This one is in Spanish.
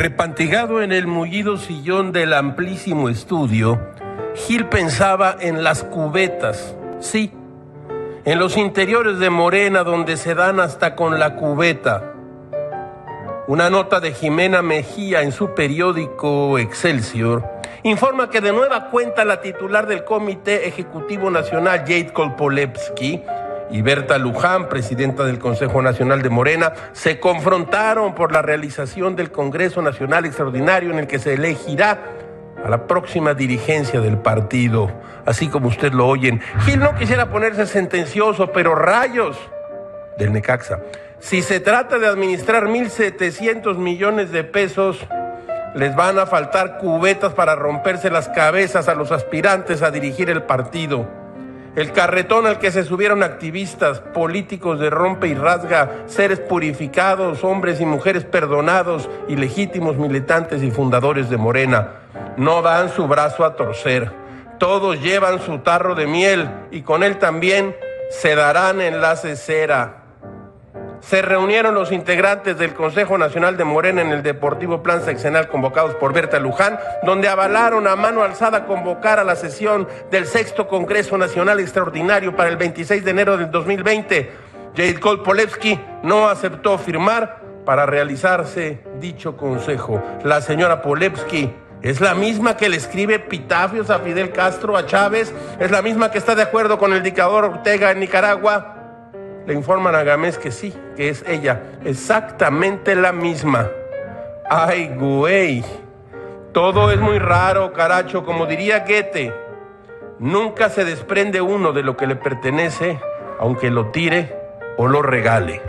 Repantigado en el mullido sillón del amplísimo estudio, Gil pensaba en las cubetas, sí, en los interiores de Morena donde se dan hasta con la cubeta. Una nota de Jimena Mejía en su periódico Excelsior informa que de nueva cuenta la titular del Comité Ejecutivo Nacional, Jade Kolpolevsky, y Berta Luján, presidenta del Consejo Nacional de Morena, se confrontaron por la realización del Congreso Nacional Extraordinario en el que se elegirá a la próxima dirigencia del partido, así como usted lo oyen. Gil no quisiera ponerse sentencioso, pero rayos del Necaxa. Si se trata de administrar 1.700 millones de pesos, les van a faltar cubetas para romperse las cabezas a los aspirantes a dirigir el partido. El carretón al que se subieron activistas, políticos de rompe y rasga, seres purificados, hombres y mujeres perdonados y legítimos militantes y fundadores de Morena, no dan su brazo a torcer. Todos llevan su tarro de miel y con él también se darán enlaces cera se reunieron los integrantes del Consejo Nacional de Morena en el Deportivo Plan Seccional convocados por Berta Luján, donde avalaron a mano alzada convocar a la sesión del sexto Congreso Nacional Extraordinario para el 26 de enero del 2020. Jade Kolpolevsky no aceptó firmar para realizarse dicho consejo. La señora Polevsky es la misma que le escribe pitafios a Fidel Castro, a Chávez, es la misma que está de acuerdo con el dictador Ortega en Nicaragua le informan a Gámez que sí, que es ella, exactamente la misma. Ay, güey, todo es muy raro, caracho, como diría Goethe. Nunca se desprende uno de lo que le pertenece, aunque lo tire o lo regale.